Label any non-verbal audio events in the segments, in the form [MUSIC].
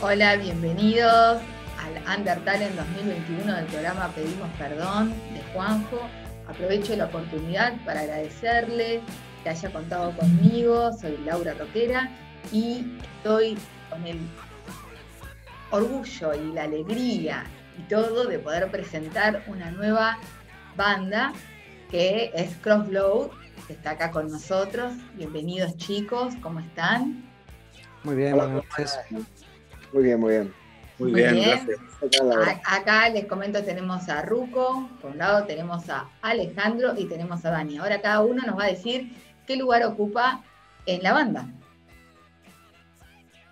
Hola, bienvenidos al Undertale en 2021 del programa Pedimos Perdón de Juanjo. Aprovecho la oportunidad para agradecerle que haya contado conmigo. Soy Laura Roquera y estoy con el orgullo y la alegría y todo de poder presentar una nueva banda que es Crossload, que está acá con nosotros. Bienvenidos chicos, ¿cómo están? Muy bien, buenas noches. Muy bien, muy bien. Muy, bien, gracias. Acá les comento, tenemos a Ruco, por un lado tenemos a Alejandro y tenemos a Dani. Ahora cada uno nos va a decir qué lugar ocupa en la banda.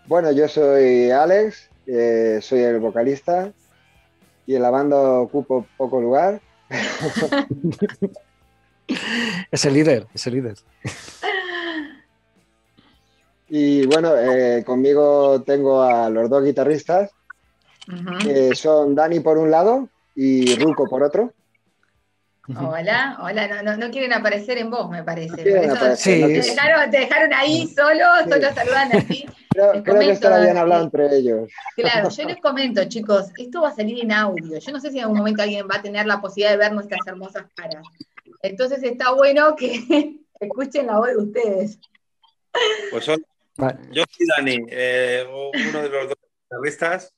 Bueno, yo soy Alex, eh, soy el vocalista y en la banda ocupo poco lugar. [LAUGHS] es el líder, es el líder. [LAUGHS] Y bueno, eh, conmigo tengo a los dos guitarristas, que son Dani por un lado y Ruco por otro. Hola, hola, no, no, quieren aparecer en vos, me parece. te, dejaron, ahí solo, solo saludan así. [LAUGHS] Creo, creo que esto lo habían hablado entre ellos. Claro, yo [LAUGHS] les comento, chicos, esto va a salir en audio. Yo no sé si en algún momento alguien va a tener la posibilidad de ver nuestras hermosas caras. Entonces está bueno que [LAUGHS] escuchen la voz de ustedes. Pues son, yo soy Dani, eh, uno de los dos guitarristas,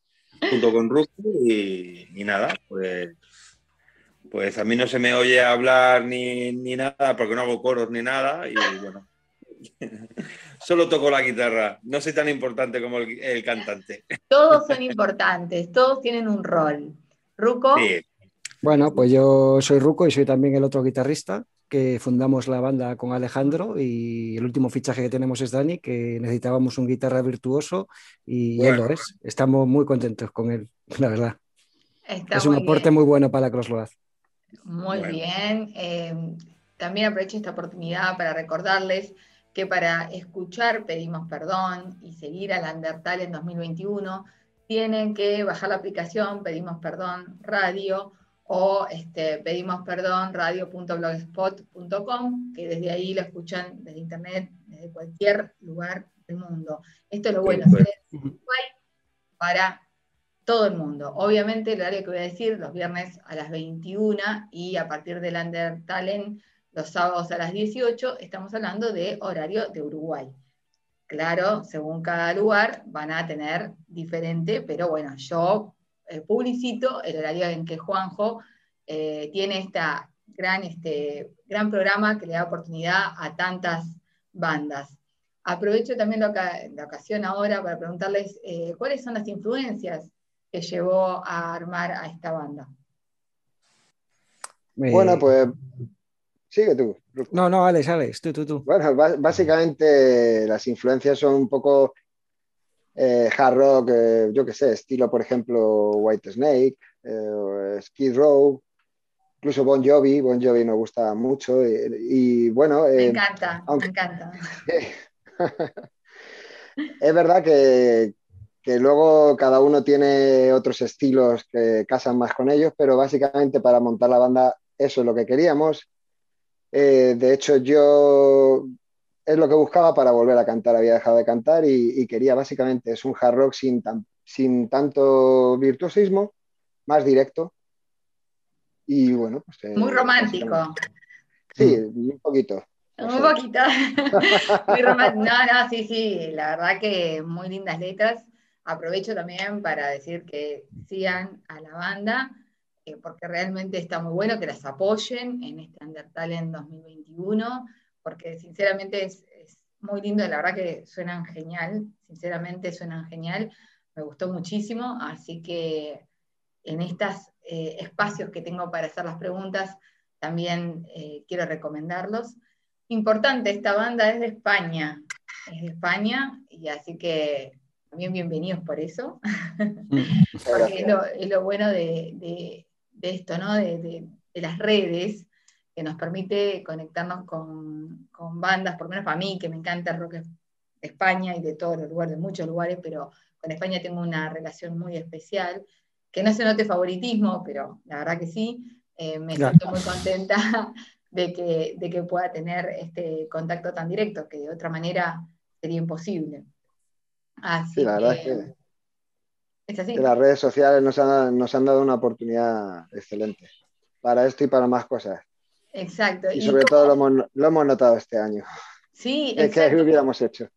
junto con Ruki, y nada, pues pues a mí no se me oye hablar ni, nada porque no hago coros ni nada y bueno, [LAUGHS] solo toco la guitarra, no soy tan importante como el, cantante. Todos son importantes, todos tienen un rol. ¿Ruco? Sí. Bueno, pues yo soy Ruco y soy también el otro guitarrista que fundamos la banda con Alejandro y el último fichaje que tenemos es Dani, que necesitábamos un guitarra virtuoso y él lo es. Estamos muy contentos con él, la verdad. es un aporte muy bueno para la Crossroads. Muy bien. Eh, también aprovecho esta oportunidad para recordarles que para escuchar Pedimos Perdón y seguir al Undertale en 2021, tienen que bajar la aplicación Pedimos Perdón Radio o este, pedimos perdón radio.blogspot.com, que desde ahí lo escuchan desde internet, desde cualquier lugar del mundo. Esto es lo bueno, para todo el mundo. Obviamente, el horario que voy a decir, los viernes a las 21 y a partir del Under Talent, los sábados a las 18, estamos hablando de horario de Uruguay. Claro, según cada lugar van a tener diferente, pero bueno, yo publicito el horario en que Juanjo eh, tiene esta gran, este, gran programa que le da oportunidad a tantas bandas. Aprovecho también la, ocasión ahora para preguntarles eh, cuáles son las influencias que llevó a armar a esta banda? Bueno, pues sigue tú. No, no, Alex, Alex, tú, tú, tú. Bueno, básicamente las influencias son un poco eh, hard rock, eh, yo qué sé, estilo, por ejemplo, White Snake, eh, Skid Row, incluso Bon Jovi, Bon Jovi me gusta mucho y, bueno... me encanta, me encanta. [LAUGHS] es verdad que, que luego cada uno tiene otros estilos que casan más con ellos, pero básicamente para montar la banda eso es lo que queríamos. Eh, de hecho, yo es lo que buscaba para volver a cantar, había dejado de cantar y, quería básicamente, es un hard rock sin, sin tanto virtuosismo, más directo. Y bueno, pues... Eh, Muy romántico. Sí, un poquito. Un poquito. [LAUGHS] Muy romántico. No, no, sí, sí, la verdad que muy lindas letras aprovecho también para decir que sigan a la banda, eh, porque realmente está muy bueno que las apoyen en este Undertale 2021, porque sinceramente es, muy lindo, la verdad que suenan genial, sinceramente suenan genial, me gustó muchísimo, así que en estos eh, espacios que tengo para hacer las preguntas, también eh, quiero recomendarlos. Importante, esta banda es de España, es de España, y así que también bienvenidos por eso, [LAUGHS] [LAUGHS] porque es lo, bueno de, esto, ¿no? De, las redes, que nos permite conectarnos con, bandas, por lo menos para mí, que me encanta el rock de España y de todos los lugares, de muchos lugares, pero con España tengo una relación muy especial, que no se note favoritismo, pero la verdad que sí, eh, me siento muy contenta [LAUGHS] de que, de que pueda tener este contacto tan directo, que de otra manera sería imposible. Así sí, la verdad es que las redes sociales nos han, nos han dado una oportunidad excelente para esto y para más cosas. Exacto. Y, sobre todo lo hemos, lo hemos, notado este año. Sí, es que hubiéramos hecho.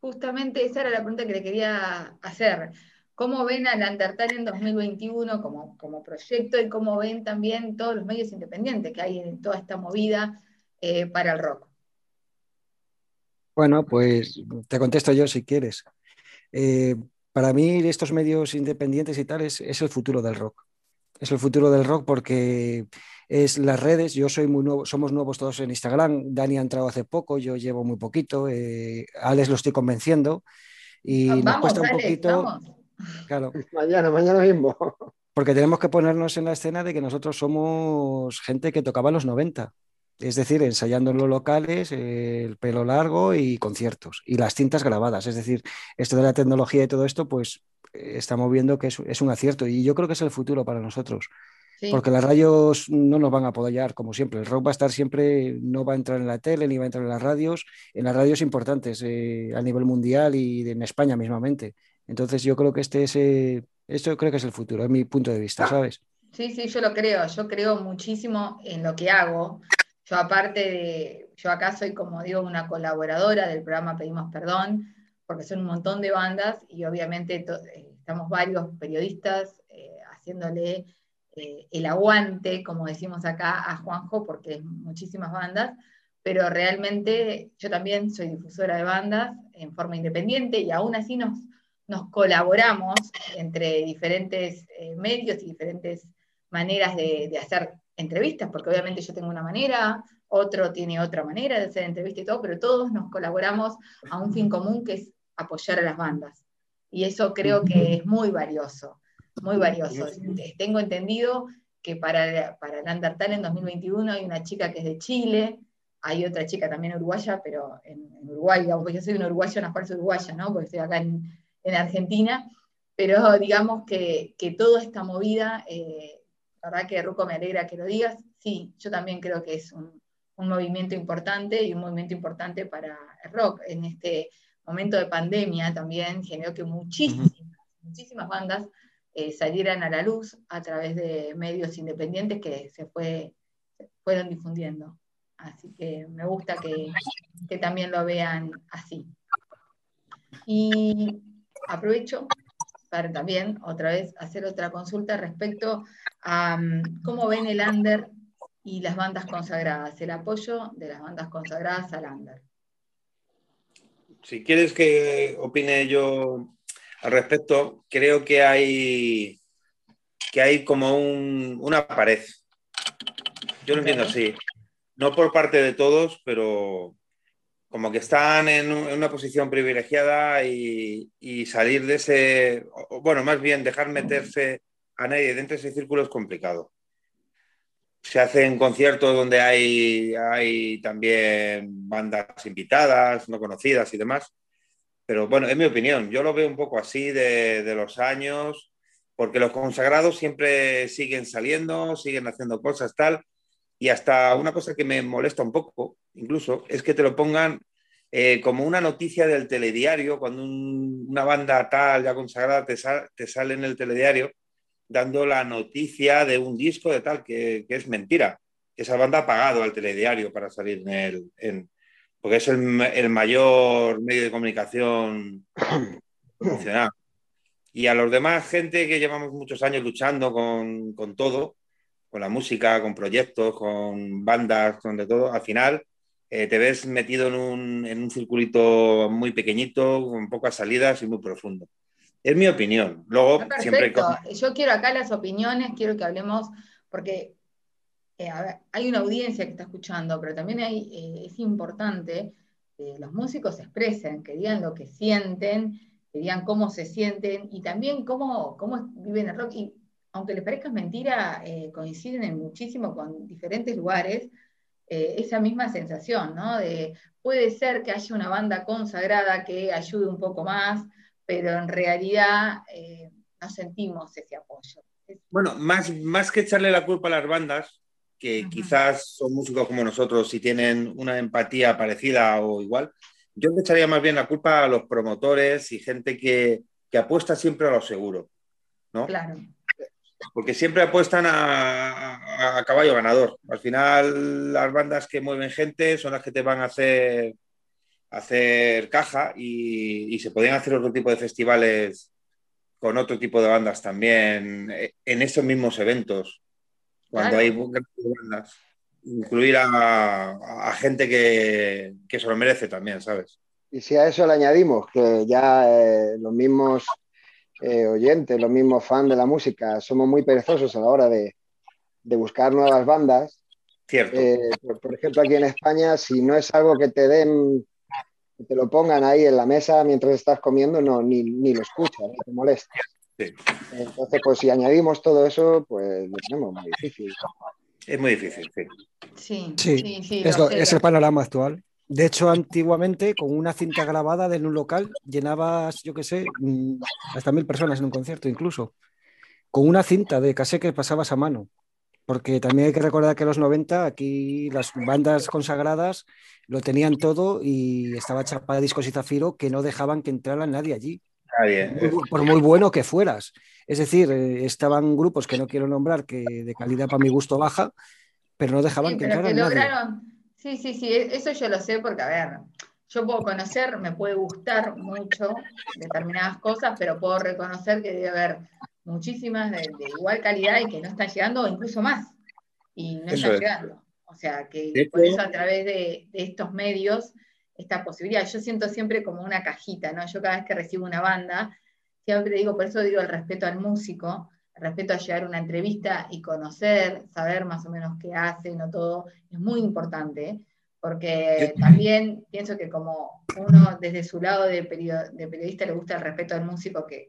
Justamente esa era la pregunta que le quería hacer. ¿Cómo ven a Landertal en 2021 como, como proyecto y cómo ven también todos los medios independientes que hay en toda esta movida eh, para el rock? Bueno, pues te contesto yo si quieres. Eh, para mí estos medios independientes y tal es, el futuro del rock. Es el futuro del rock porque es las redes. Yo soy muy nuevo, somos nuevos todos en Instagram. Dani ha entrado hace poco, yo llevo muy poquito. Eh, Alex lo estoy convenciendo y nos cuesta un poquito. Claro. [LAUGHS] Mañana, mañana mismo. Porque tenemos que ponernos en la escena de que nosotros somos gente que tocaba en los 90 es decir, ensayando en los locales, el pelo largo y conciertos, y las cintas grabadas. Es decir, esto de la tecnología y todo esto, pues estamos viendo que es, un acierto y yo creo que es el futuro para nosotros. Porque las radios no nos van a apoyar, como siempre. El rock va a estar siempre, no va a entrar en la tele ni va a entrar en las radios, en las radios importantes eh, a nivel mundial y en España mismamente. Entonces yo creo que este es, eh, esto creo que es el futuro, es mi punto de vista, ¿sabes? Sí, sí, yo lo creo. Yo creo muchísimo en lo que hago. Yo aparte de, yo acá soy como digo una colaboradora del programa Pedimos Perdón, porque son un montón de bandas y obviamente eh, estamos varios periodistas eh, haciéndole eh, el aguante, como decimos acá, a Juanjo, porque es muchísimas bandas, pero realmente yo también soy difusora de bandas en forma independiente y aún así nos, nos colaboramos entre diferentes medios y diferentes maneras de, de hacer entrevistas, porque obviamente yo tengo una manera, otro tiene otra manera de hacer entrevistas y todo, pero todos nos colaboramos a un fin común que es apoyar a las bandas. Y eso creo que es muy valioso, muy valioso. Tengo entendido que para, para el Undertale en 2021 hay una chica que es de Chile, hay otra chica también uruguaya, pero en, Uruguay, aunque yo soy una uruguaya, una falsa uruguaya, ¿no? porque estoy acá en, Argentina, pero digamos que, que toda esta movida eh, la verdad que Ruco me alegra que lo digas. Sí, yo también creo que es un, movimiento importante y un movimiento importante para el rock. En este momento de pandemia también generó que muchísimas, muchísimas bandas eh, salieran a la luz a través de medios independientes que se, fue, fueron difundiendo. Así que me gusta que, que también lo vean así. Y aprovecho para también otra vez hacer otra consulta respecto a mm, cómo ven el under y las bandas consagradas, el apoyo de las bandas consagradas al under. Si quieres que opine yo al respecto, creo que hay que hay como una pared. Yo lo entiendo así. No por parte de todos, pero como que están en, una posición privilegiada y, salir de ese, bueno, más bien dejar meterse a nadie dentro de ese círculo es complicado. Se hacen conciertos donde hay, hay también bandas invitadas, no conocidas y demás, pero bueno, es mi opinión, yo lo veo un poco así de, de los años, porque los consagrados siempre siguen saliendo, siguen haciendo cosas tal, y hasta una cosa que me molesta un poco, incluso, es que te lo pongan eh, como una noticia del telediario, cuando una banda tal ya consagrada te, te, sale en el telediario dando la noticia de un disco de tal, que, es mentira. Esa banda ha pagado al telediario para salir en el... porque es el, el, mayor medio de comunicación [COUGHS] nacional. Y a los demás, gente que llevamos muchos años luchando con, con todo, con la música, con proyectos, con bandas, con de todo, al final eh, te ves metido en un, en un, circulito muy pequeñito, con pocas salidas y muy profundo. Es mi opinión. Luego, siempre. Yo quiero acá las opiniones, quiero que hablemos, porque eh, hay una audiencia que está escuchando, pero también hay, eh, es importante que los músicos se expresen, que digan lo que sienten, que digan cómo se sienten y también cómo, cómo viven el rock. Y aunque les parezca mentira, coinciden en muchísimo con diferentes lugares eh, esa misma sensación, ¿no? De puede ser que haya una banda consagrada que ayude un poco más, pero en realidad eh, no sentimos ese apoyo. Bueno, más, más que echarle la culpa a las bandas, que quizás son músicos como nosotros y tienen una empatía parecida o igual, yo le echaría más bien la culpa a los promotores y gente que, que apuesta siempre a lo seguro. ¿no? Claro. Porque siempre apuestan a, caballo ganador. Al final, las bandas que mueven gente son las que te van a hacer, hacer caja y, se podrían hacer otro tipo de festivales con otro tipo de bandas también eh, en esos mismos eventos. Cuando hay bandas incluir a, gente que, que, se lo merece también, ¿sabes? Y si a eso le añadimos que ya eh, los mismos eh, oyentes, los mismos fans de la música, somos muy perezosos a la hora de, buscar nuevas bandas. Cierto. Eh, por, ejemplo, aquí en España, si no es algo que te den, que te lo pongan ahí en la mesa mientras estás comiendo, no, ni, ni lo escuchas, ni te molesta. Entonces, pues si añadimos todo eso, pues lo tenemos muy difícil. Es muy difícil, sí. Sí, sí, es, el panorama actual. De hecho, antiguamente, con una cinta grabada de un local, llenabas, yo qué sé, mm, hasta mil personas en un concierto incluso. Con una cinta de cassette que pasabas a mano. Porque también hay que recordar que en los 90 aquí las bandas consagradas lo tenían todo y estaba chapada discos y zafiro que no dejaban que entrara nadie allí. Por muy bueno que fueras. Es decir, eh, estaban grupos que no quiero nombrar, que de calidad para mi gusto baja, pero no dejaban que entraran nadie. Sí, sí, sí, e-, eso yo lo sé porque, a ver, yo puedo conocer, me puede gustar mucho determinadas cosas, pero puedo reconocer que debe haber muchísimas de, igual calidad y que no están llegando, o incluso más, y no están llegando. O sea, que por eso a través de, de estos medios esta posibilidad. Yo siento siempre como una cajita, ¿no? Yo cada vez que recibo una banda, siempre digo, por eso digo el respeto al músico, el respeto a llegar a una entrevista y conocer, saber más o menos qué hace, no todo, es muy importante, porque [LAUGHS] también pienso que como uno desde su lado de, periodista le gusta el respeto al músico que,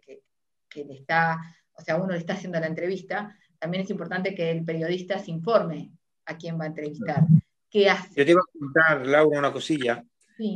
le está, o sea, uno le está haciendo la entrevista, también es importante que el periodista se informe a quién va a entrevistar. ¿Qué hace? Yo te iba a contar, Laura, una cosilla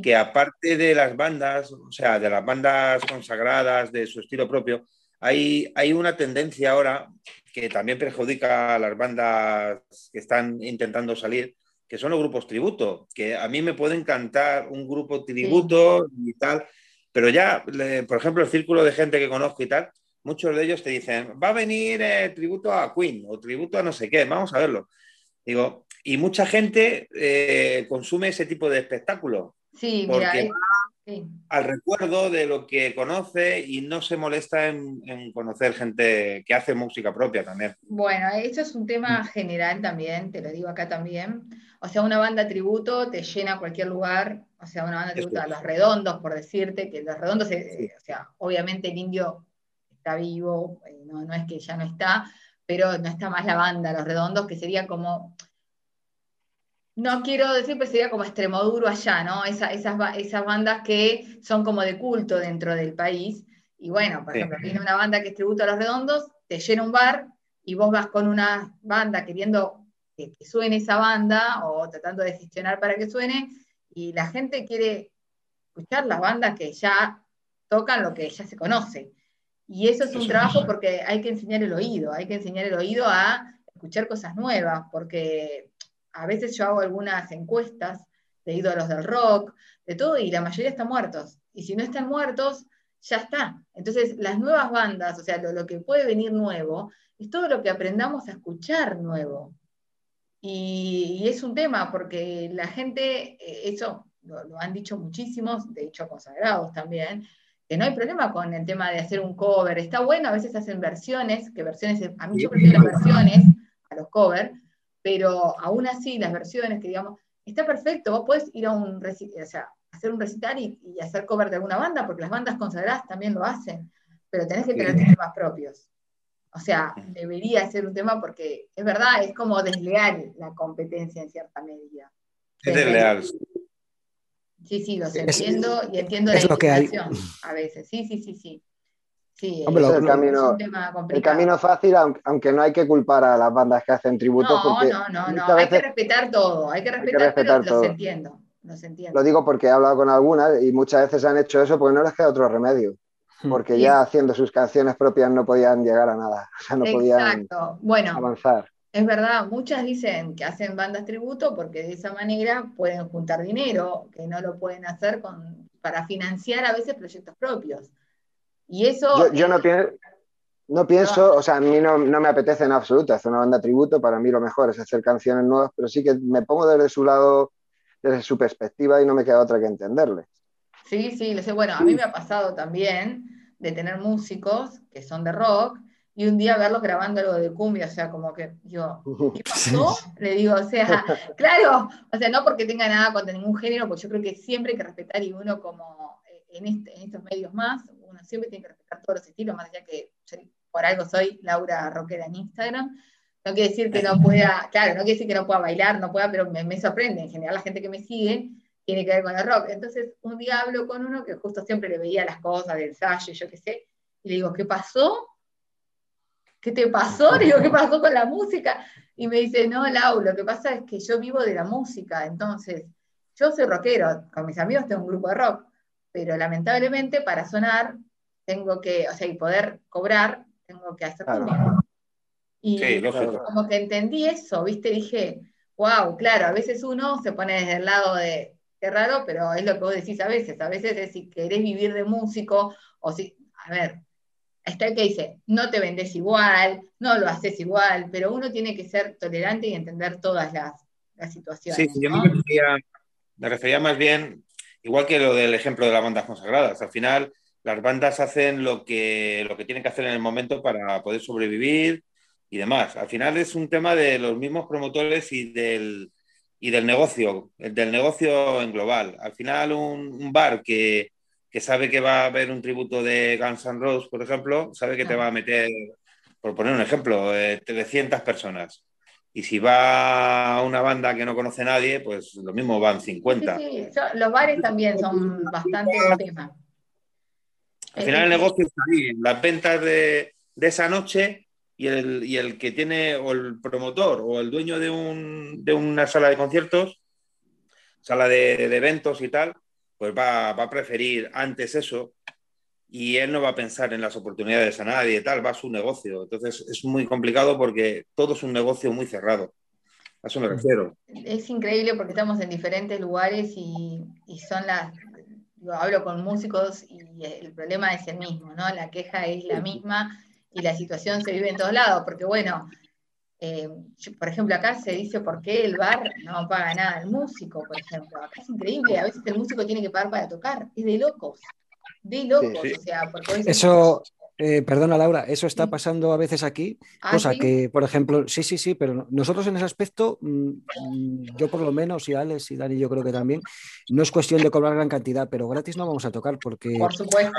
que aparte de las bandas, o sea, de las bandas consagradas, de su estilo propio, hay, hay una tendencia ahora que también perjudica a las bandas que están intentando salir, que son los grupos tributo, que a mí me puede encantar un grupo tributo y tal, pero ya, por ejemplo, el círculo de gente que conozco y tal, muchos de ellos te dicen, va a venir eh, tributo a Queen o tributo a no sé qué, vamos a verlo. Digo, y mucha gente eh, consume ese tipo de espectáculo. Sí, mira, al recuerdo de lo que conoce y no se molesta en, conocer gente que hace música propia también. Bueno, eso es un tema general también, te lo digo acá también. O sea, una banda tributo te llena cualquier lugar, o sea, una banda tributo a Los Redondos, por decirte, que Los Redondos, o sea, obviamente el indio está vivo, eh, no, no es que ya no está, pero no está más la banda Los Redondos, que sería como no quiero decir, pero sería como Extremoduro allá, ¿no? esas, esas bandas que son como de culto dentro del país. Y bueno, por ejemplo, viene una banda que es tributo a los redondos, te llena un bar y vos vas con una banda queriendo que, suene esa banda o tratando de gestionar para que suene y la gente quiere escuchar las bandas que ya tocan lo que ya se conoce. Y eso es un trabajo porque hay que enseñar el oído, hay que enseñar el oído a escuchar cosas nuevas, porque a veces yo hago algunas encuestas de ídolos del rock, de todo, y la mayoría están muertos. Y si no están muertos, ya está. Entonces, las nuevas bandas, o sea, lo, que puede venir nuevo, es todo lo que aprendamos a escuchar nuevo. Y, es un tema, porque la gente, eh, eso lo, han dicho muchísimos, de hecho consagrados también, que no hay problema con el tema de hacer un cover. Está bueno, a veces hacen versiones, que versiones, a mí yo prefiero las versiones a los covers, pero aún así las versiones que digamos, está perfecto, vos podés ir a un o sea, hacer un recital y, hacer cover de alguna banda, porque las bandas consagradas también lo hacen, pero tenés que tener temas propios. O sea, debería ser un tema porque es verdad, es como desleal la competencia en cierta medida. Es desleal. Sí, sí, los entiendo y entiendo la lo a veces. Sí, sí, sí, sí. Sí, es el, camino, el camino fácil, aunque no hay que culpar a las bandas que hacen tributo. No, no, no, no. hay que respetar todo, hay que respetar, pero los entiendo, los entiendo. Lo digo porque he hablado con algunas y muchas veces han hecho eso porque no les queda otro remedio. Hmm. Porque ya haciendo sus canciones propias no podían llegar a nada, o sea, no podían bueno, avanzar. Es verdad, muchas dicen que hacen bandas tributo porque de esa manera pueden juntar dinero, que no lo pueden hacer con, para financiar a veces proyectos propios. Y eso... Yo, no, pienso, No pienso, o sea, a mí no, me apetece en absoluto hacer una banda tributo, para mí lo mejor es hacer canciones nuevas, pero sí que me pongo desde su lado, desde su perspectiva y no me queda otra que entenderle. Sí, sí, lo sé. Bueno, a mí me ha pasado también de tener músicos que son de rock y un día verlos grabando algo de cumbia, o sea, como que yo, [LAUGHS] ¿qué pasó? Le digo, o sea, [LAUGHS] claro, o sea, no porque tenga nada contra ningún género, porque yo creo que siempre hay que respetar y uno como eh, en, este, en estos medios más, uno siempre tiene que respetar todos los estilos, más allá que por algo soy Laura Roquera en Instagram. No quiere decir que no [LAUGHS] pueda, claro, no quiere decir que no pueda bailar, no pueda, pero me, me sorprende. En general, la gente que me sigue tiene que ver con el rock. Entonces, un día hablo con uno que justo siempre le veía las cosas del ensayo, yo qué sé, y le digo, ¿qué pasó? ¿Qué te pasó? Le digo, ¿qué pasó con la música? Y me dice, no, Lau, lo que pasa es que yo vivo de la música, entonces, yo soy rockero, con mis amigos tengo un grupo de rock, pero lamentablemente para sonar tengo que, o sea, y poder cobrar, tengo que hacer claro. Y como que entendí eso, ¿viste? Dije, wow, claro, a veces uno se pone desde el lado de, qué raro, pero es lo que vos decís a veces, a veces es si querés vivir de músico, o si, a ver, está el que dice, no te vendes igual, no lo haces igual, pero uno tiene que ser tolerante y entender todas las, situaciones. Sí, yo me refería, me refería más bien, igual que lo del ejemplo de las bandas consagradas, al final las bandas hacen lo que, lo que tienen que hacer en el momento para poder sobrevivir y demás. Al final es un tema de los mismos promotores y del, y del negocio, del negocio en global. Al final un, bar que, que, sabe que va a haber un tributo de Guns N' Roses, por ejemplo, sabe que te va a meter, por poner un ejemplo, eh, 300 personas. Y si va una banda que no conoce nadie, pues lo mismo van 50. Sí, sí. los bares también son bastante tema. Al final el negocio está ahí, las ventas de, esa noche y el, y el, que tiene, o el promotor, o el dueño de, un, de una sala de conciertos, sala de, eventos y tal, pues va, a preferir antes eso y él no va a pensar en las oportunidades a nadie y tal, va a su negocio. Entonces es muy complicado porque todo es un negocio muy cerrado. A eso me refiero. Es increíble porque estamos en diferentes lugares y, y son las, yo hablo con músicos y el problema es el mismo, ¿no? La queja es la misma y la situación se vive en todos lados, porque bueno, eh, por ejemplo, acá se dice por qué el bar no paga nada al músico, por ejemplo. Acá es increíble, a veces el músico tiene que pagar para tocar, es de locos, de locos, o sea, porque Eso, eh, perdona Laura, eso está pasando a veces aquí, ah, cosa que, por ejemplo, sí, sí, sí, pero nosotros en ese aspecto, mm, mm, yo por lo menos, y Alex y Dani yo creo que también, no es cuestión de cobrar gran cantidad, pero gratis no vamos a tocar porque...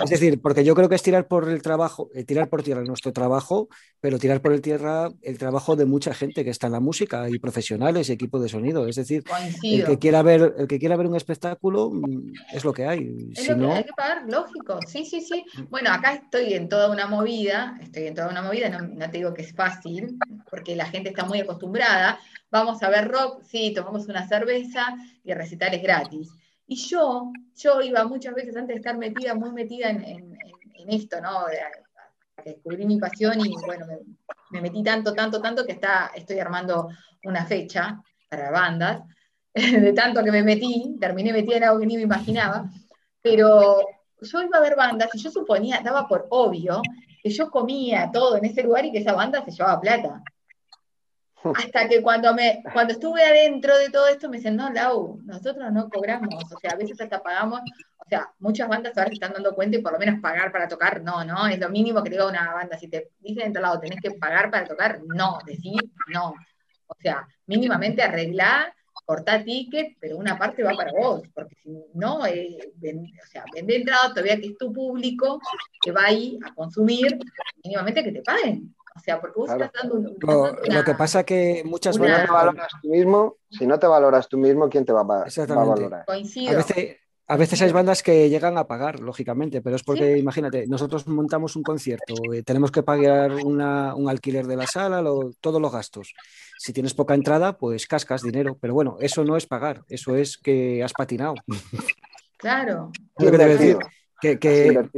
Es decir, porque yo creo que es tirar por el trabajo, eh, tirar por tierra nuestro trabajo, pero tirar por el tierra el trabajo de mucha gente que está en la música y profesionales y equipos de sonido. Es decir, el que, quiera ver, el que quiera ver un espectáculo mm, es lo que hay. Es lo que hay que pagar, lógico. Sí, sí, sí. Bueno, acá estoy en todo una movida, estoy en toda una movida, no, te digo que es fácil, porque la gente está muy acostumbrada. Vamos a ver rock, sí, tomamos una cerveza y el recital es gratis. Y yo, yo iba muchas veces antes de estar metida, muy metida en, esto, ¿no? descubrí mi pasión y bueno, me, metí tanto, tanto, tanto que está, estoy armando una fecha para bandas. [LAUGHS] De tanto que me metí, terminé metida en algo que ni me imaginaba. Pero yo iba a ver bandas y yo suponía, daba por obvio, que yo comía todo en ese lugar y que esa banda se llevaba plata. [LAUGHS] Hasta que cuando, me, cuando estuve adentro de todo esto me dicen, no, Lau, nosotros no cobramos, o sea, a veces hasta pagamos, o sea, muchas bandas ahora se están dando cuenta y por lo menos pagar para tocar, no, no, es lo mínimo que diga una banda, si te dicen en lado, tenés que pagar para tocar, no, decir no, o sea, mínimamente arreglar corta ticket, pero una parte va para vos, porque si no, eh, o sea, vende entrada todavía que es tu público que va ahí a consumir, mínimamente que te paguen. O sea, porque vos estás dando un, lo, que pasa que muchas veces. Si no te valoras tú mismo, si no te valoras tú mismo, ¿quién te va a, va a valorar? Coincido. A veces, a veces hay bandas que llegan a pagar, lógicamente, pero es porque, imagínate, nosotros montamos un concierto, eh, tenemos que pagar un alquiler de la sala, todos los gastos. Si tienes poca entrada, pues cascas dinero, pero bueno, eso no es pagar, eso es que has patinado. Claro. Lo que decir, que,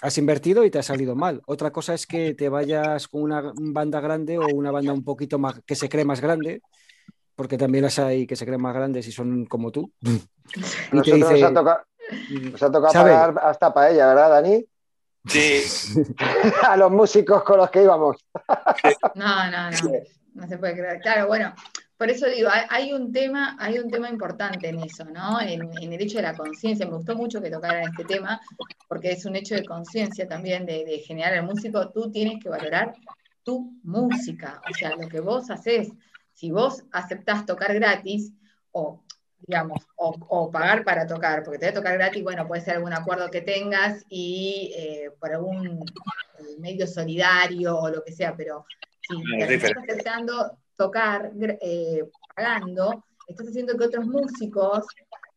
has invertido y te ha salido mal. Otra cosa es que te vayas con una banda grande o una banda un poquito más que se cree más grande porque también las hay que se creen más grandes y son como tú. y nos, ha tocado, pagar hasta para ella, ¿verdad, Dani? Sí. [LAUGHS] a los músicos con los que íbamos. no, no, no. No se puede creer. Claro, bueno, por eso digo, hay, un tema, hay un tema importante en eso, ¿no? En, el hecho de la conciencia. Me gustó mucho que tocaran este tema, porque es un hecho de conciencia también de, generar el músico. Tú tienes que valorar tu música, o sea, lo que vos haces. Si vos aceptás tocar gratis, o digamos, o, pagar para tocar, porque te voy a tocar gratis, bueno, puede ser algún acuerdo que tengas y eh, por algún medio solidario o lo que sea, pero si te estás aceptando tocar eh, pagando, estás haciendo que otros músicos,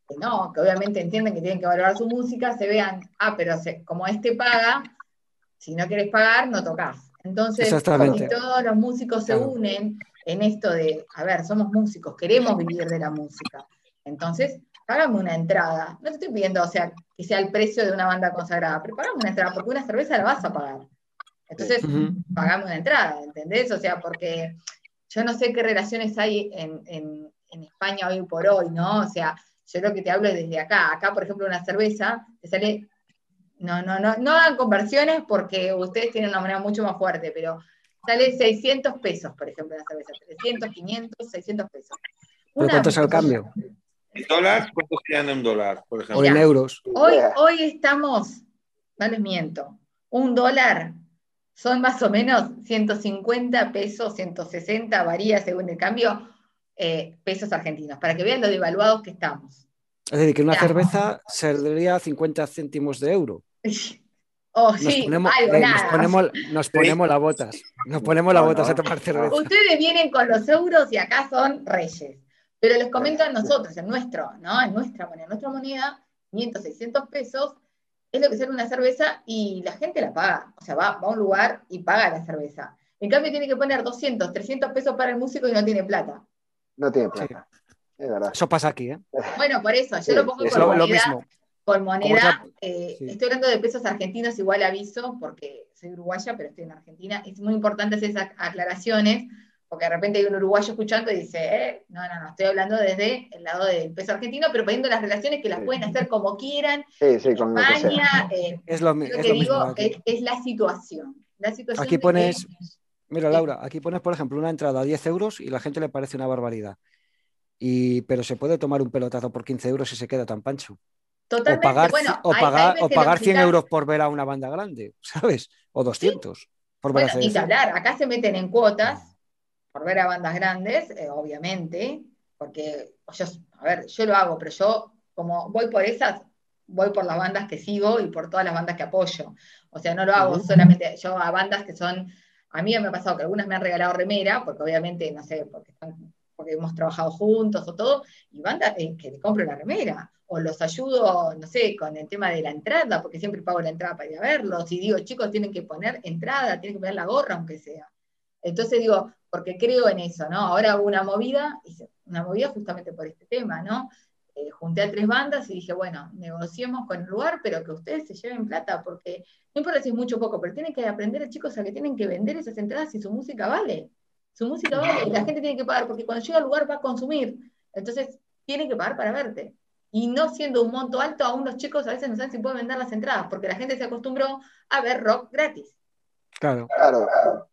que no, que obviamente entienden que tienen que valorar su música, se vean, ah, pero como este paga, si no quieres pagar, no tocas. Entonces, si todos los músicos se unen en esto de, a ver, somos músicos, queremos vivir de la música. Entonces, págame una entrada. No te estoy pidiendo, o sea, que sea el precio de una banda consagrada, pero pagame una entrada, porque una cerveza la vas a pagar. Entonces, pagame una entrada, ¿entendés? O sea, porque yo no sé qué relaciones hay en, España hoy por hoy, ¿no? O sea, yo lo que te hablo es desde acá. Acá, por ejemplo, una cerveza te sale. No, no, no, no hagan conversiones porque ustedes tienen una moneda mucho más fuerte, pero sale 600 pesos, por ejemplo, una cerveza. 300, 500, 600 pesos. ¿Cuánto es el cambio? ¿En dólar? ¿Cuánto serían en un dólar, por ejemplo? O en euros. Hoy, hoy estamos, no les miento, un dólar son más o menos 150 pesos, 160, varía según el cambio, eh, pesos argentinos, para que vean lo devaluados que estamos. Es decir, que una cerveza saldría 50 céntimos de euro. [LAUGHS] Oh, nos sí, ponemos, eh, nos ponemos, nos ponemos las botas. Nos ponemos las botas a tomar cerveza. Ustedes vienen con los euros y acá son reyes. Pero les comento a nosotros, en nuestro, ¿no? En nuestra moneda, nuestra moneda, 500, 600 pesos, es lo que sale una cerveza y la gente la paga. O sea, va, a un lugar y paga la cerveza. En cambio, tiene que poner 200, 300 pesos para el músico y no tiene plata. No tiene plata. Es verdad. Eso pasa aquí, ¿eh? Bueno, por eso, yo lo pongo por moneda. mismo. Por moneda, eh, estoy hablando de pesos argentinos, igual aviso, porque soy uruguaya, pero estoy en Argentina. Es muy importante hacer esas aclaraciones, porque de repente hay un uruguayo escuchando y dice, eh, no, no, no, estoy hablando desde el lado del peso argentino, pero poniendo las relaciones que las pueden hacer como quieran. Sí, sí, con España, eh, es lo, que digo es, la situación. La situación aquí pones, mira Laura, aquí pones, por ejemplo, una entrada a 10 euros y la gente le parece una barbaridad. Y, pero se puede tomar un pelotazo por 15 euros y se queda tan pancho. Totalmente. O pagar, o pagar, o pagar 100 euros por ver a una banda grande, [LAUGHS] ¿sabes? O 200. Por ver bueno, y hablar, acá se meten en cuotas por ver a bandas grandes, eh, obviamente, porque yo, a ver, yo lo hago, pero yo como voy por esas, voy por las bandas que sigo y por todas las bandas que apoyo. O sea, no lo hago solamente yo a bandas que son, a mí me ha pasado que algunas me han regalado remera, porque obviamente, no sé, porque, porque hemos trabajado juntos o todo, y bandas eh, que le compro la remera. O los ayudo, no sé, con el tema de la entrada, porque siempre pago la entrada para ir a verlos. Y digo, chicos, tienen que poner entrada, tienen que poner la gorra, aunque sea. Entonces digo, porque creo en eso, ¿no? Ahora hubo una movida, una movida justamente por este tema, ¿no? Eh, junté a tres bandas y dije, bueno, negociemos con el lugar, pero que ustedes se lleven plata, porque no importa si es mucho o poco, pero tienen que aprender, chicos, a que tienen que vender esas entradas y su música vale. Su música vale y la gente tiene que pagar, porque cuando llega al lugar va a consumir. Entonces, tienen que pagar para verte. Y no siendo un monto alto, aún los chicos a veces no saben si pueden vender las entradas, porque la gente se acostumbró a ver rock gratis. Claro. Claro.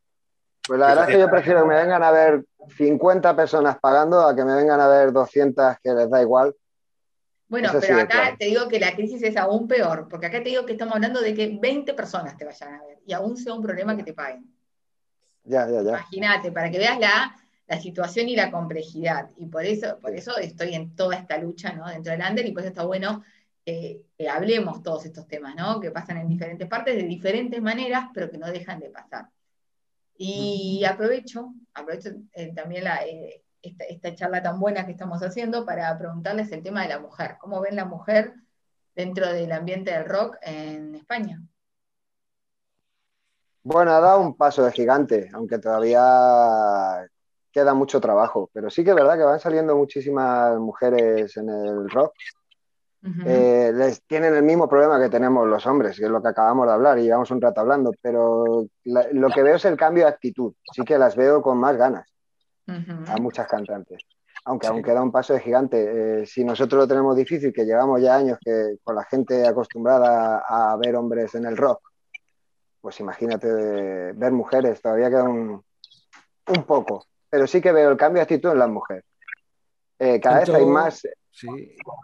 Pues la verdad es que yo prefiero que me vengan a ver 50 personas pagando a que me vengan a ver 200 que les da igual. Bueno, pero acá te digo que la crisis es aún peor, porque acá te digo que estamos hablando de que 20 personas te vayan a ver y aún sea un problema que te paguen. Ya, ya, ya. Imagínate, para que veas la, situación y la complejidad. Y por eso, por eso estoy en toda esta lucha ¿no? dentro del Ander y por eso está bueno que hablemos todos estos temas, ¿no? que pasan en diferentes partes de diferentes maneras, pero que no dejan de pasar. Y aprovecho, aprovecho eh, también eh, esta, charla tan buena que estamos haciendo para preguntarles el tema de la mujer. ¿Cómo ven la mujer dentro del ambiente del rock en España? Bueno, ha dado un paso de gigante, aunque todavía queda mucho trabajo, pero sí que es verdad que van saliendo muchísimas mujeres en el rock eh, les tienen el mismo problema que tenemos los hombres, que es lo que acabamos de hablar y llevamos un rato hablando, pero lo que veo es el cambio de actitud. Sí que las veo con más ganas a muchas cantantes. Aunque aún queda un paso de gigante. Eh, si nosotros lo tenemos difícil, que llevamos ya años que con la gente acostumbrada a ver hombres en el rock, pues imagínate ver mujeres, todavía queda un, un, poco, pero sí que veo el cambio de actitud en las mujeres. Eh, cada vez hay más. Sí,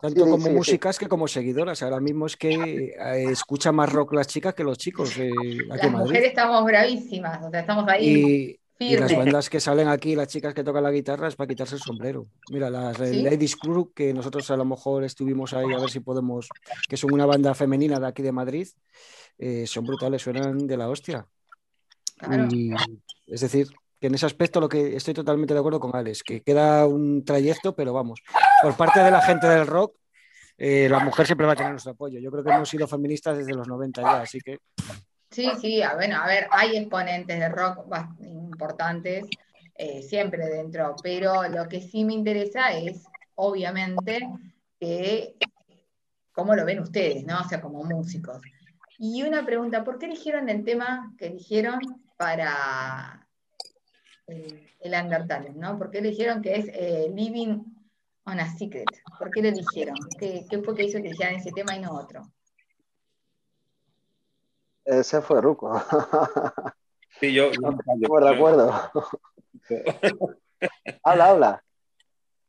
tanto como músicas que como seguidoras. Ahora mismo es que eh, escucha más rock las chicas que los chicos. Eh, las mujeres estamos bravísimas, o sea, estamos ahí. Y, las bandas que salen aquí, las chicas que tocan la guitarra, es para quitarse el sombrero. Mira, las Ladies Crew, que nosotros a lo mejor estuvimos ahí a ver si podemos, que son una banda femenina de aquí de Madrid, son brutales, suenan de la hostia. es decir, que en ese aspecto lo que estoy totalmente de acuerdo con Alex, que queda un trayecto, pero vamos, por parte de la gente del rock, eh, la mujer siempre va a tener nuestro apoyo. Yo creo que hemos sido feministas desde los 90 ya, así que... Sí, sí, bueno, a ver, hay exponentes de rock importantes eh, siempre dentro, pero lo que sí me interesa es, obviamente, que cómo lo ven ustedes, ¿no? O sea, como músicos. Y una pregunta, ¿por qué eligieron el tema que eligieron para el Undertale, ¿no? ¿Por qué eligieron que es eh, Living on a Secret? ¿Por qué lo eligieron? ¿Qué, fue que hizo que eligieran ese tema y no otro? Ese fue Ruco. Sí, yo. No, de acuerdo. [LAUGHS] habla, habla.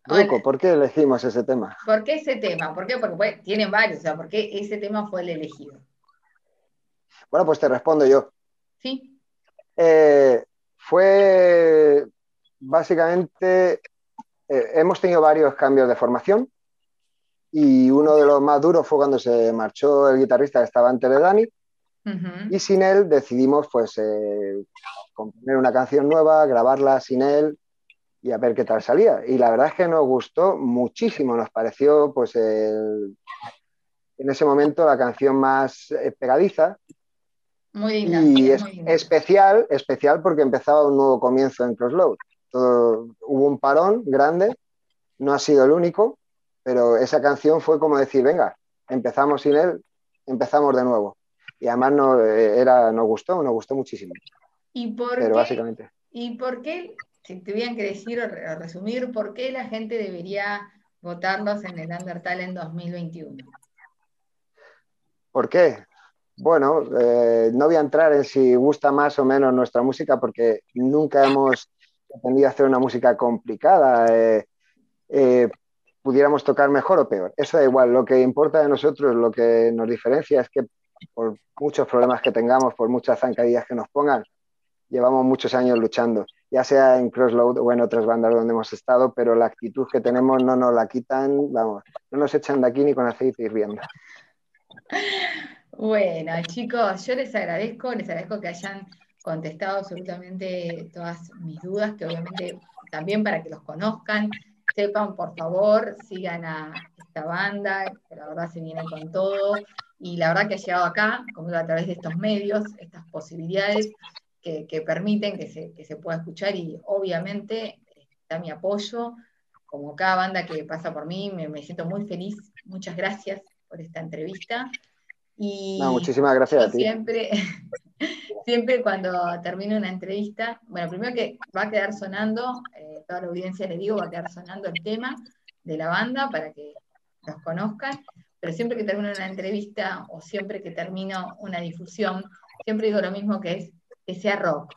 Ruco, ¿por qué elegimos ese tema? ¿Por qué ese tema? ¿Por qué? Porque tienen varios, o sea, ¿por qué ese tema fue el elegido? Bueno, pues te respondo yo. Sí. Eh, fue básicamente, eh, hemos tenido varios cambios de formación y uno de los más duros fue cuando se marchó el guitarrista que estaba antes de Dani y sin él decidimos pues eh, componer una canción nueva, grabarla sin él y a ver qué tal salía. Y la verdad es que nos gustó muchísimo, nos pareció pues en ese momento la canción más pegadiza y es especial, especial porque empezaba un nuevo comienzo en Crossload. hubo un parón grande, no ha sido el único, pero esa canción fue como decir, venga, empezamos sin él, empezamos de nuevo. Y además no, eh, era, nos gustó, nos gustó muchísimo. ¿Y por pero qué, básicamente. ¿Y por qué, si tuvieran que decir o resumir, por qué la gente debería votarlos en el Undertale en 2021? ¿Por qué? Bueno, eh, no voy a entrar en si gusta más o menos nuestra música porque nunca hemos pretendido hacer una música complicada. Eh, eh, pudiéramos tocar mejor o peor. Eso da igual. Lo que importa de nosotros, lo que nos diferencia es que por muchos problemas que tengamos, por muchas zancadillas que nos pongan, llevamos muchos años luchando, ya sea en Crossload o en otras bandas donde hemos estado, pero la actitud que tenemos no nos la quitan, vamos, no nos echan de aquí ni con aceite hirviendo. [LAUGHS] Bueno, chicos, yo les agradezco, les agradezco que hayan contestado absolutamente todas mis dudas, que obviamente también para que los conozcan, sepan, por favor, sigan a esta banda, que la verdad se viene con todo, y la verdad que ha llegado acá, como a través de estos medios, estas posibilidades que, permiten que se, pueda escuchar, y obviamente está mi apoyo, como cada banda que pasa por mí, me siento muy feliz, muchas gracias por esta entrevista. Y muchísimas gracias a ti. Siempre, [LAUGHS] siempre cuando termino una entrevista, bueno, primero que va a quedar sonando, eh, toda la audiencia le digo, va a quedar sonando el tema de la banda para que los conozcan, pero siempre que termino una entrevista o siempre que termino una difusión, siempre digo lo mismo que es que sea rock.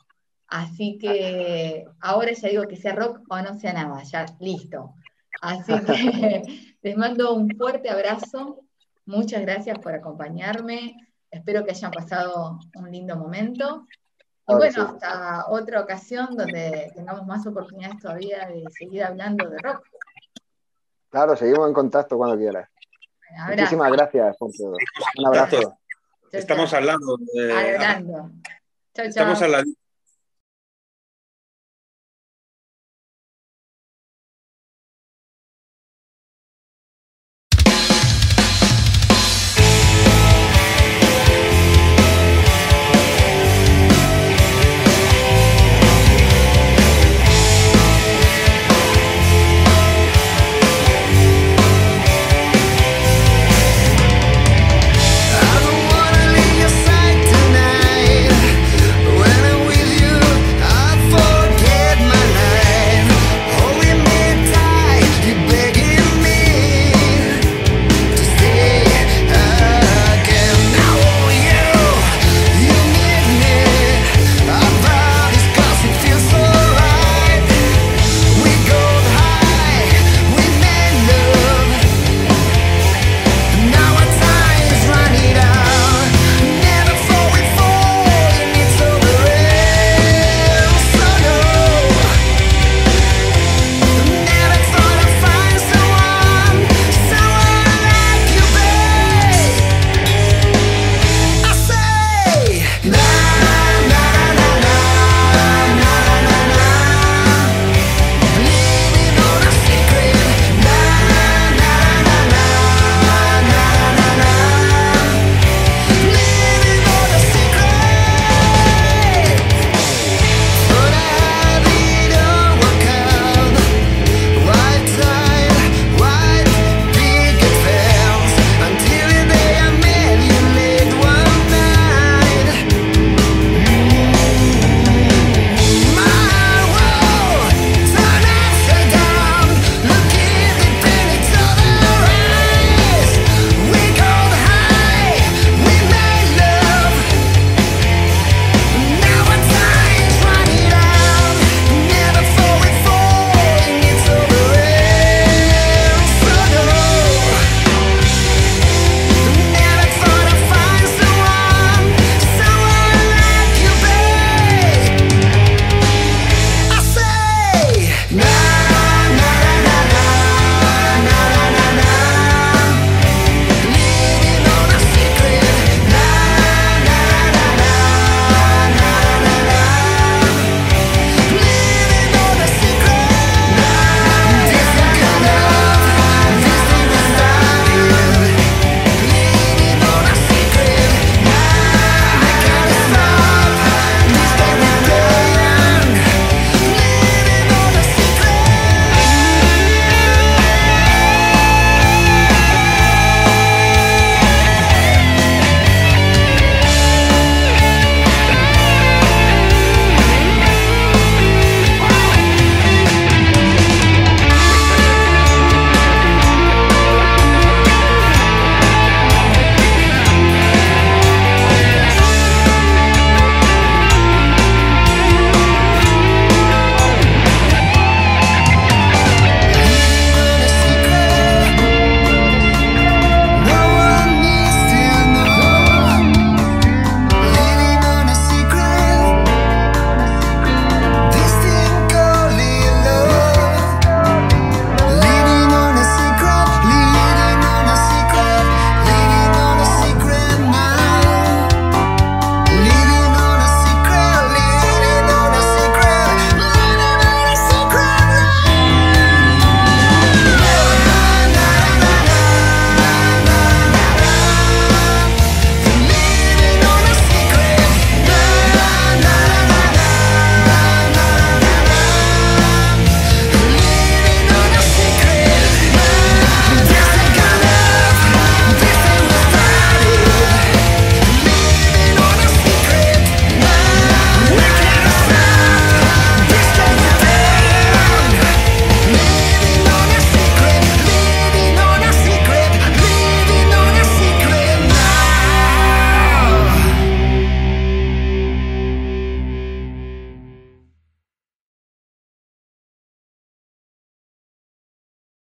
Así que ahora ya digo que sea rock o no sea nada, ya listo. Así que [LAUGHS] [LAUGHS] les mando un fuerte abrazo Muchas gracias por acompañarme. Espero que hayan pasado un lindo momento. Y bueno, hasta otra ocasión donde tengamos más oportunidades todavía de seguir hablando de rock. Claro, seguimos en contacto cuando quieras. Muchísimas gracias por todo. Un abrazo. Estamos hablando. Hablando. Estamos hablando.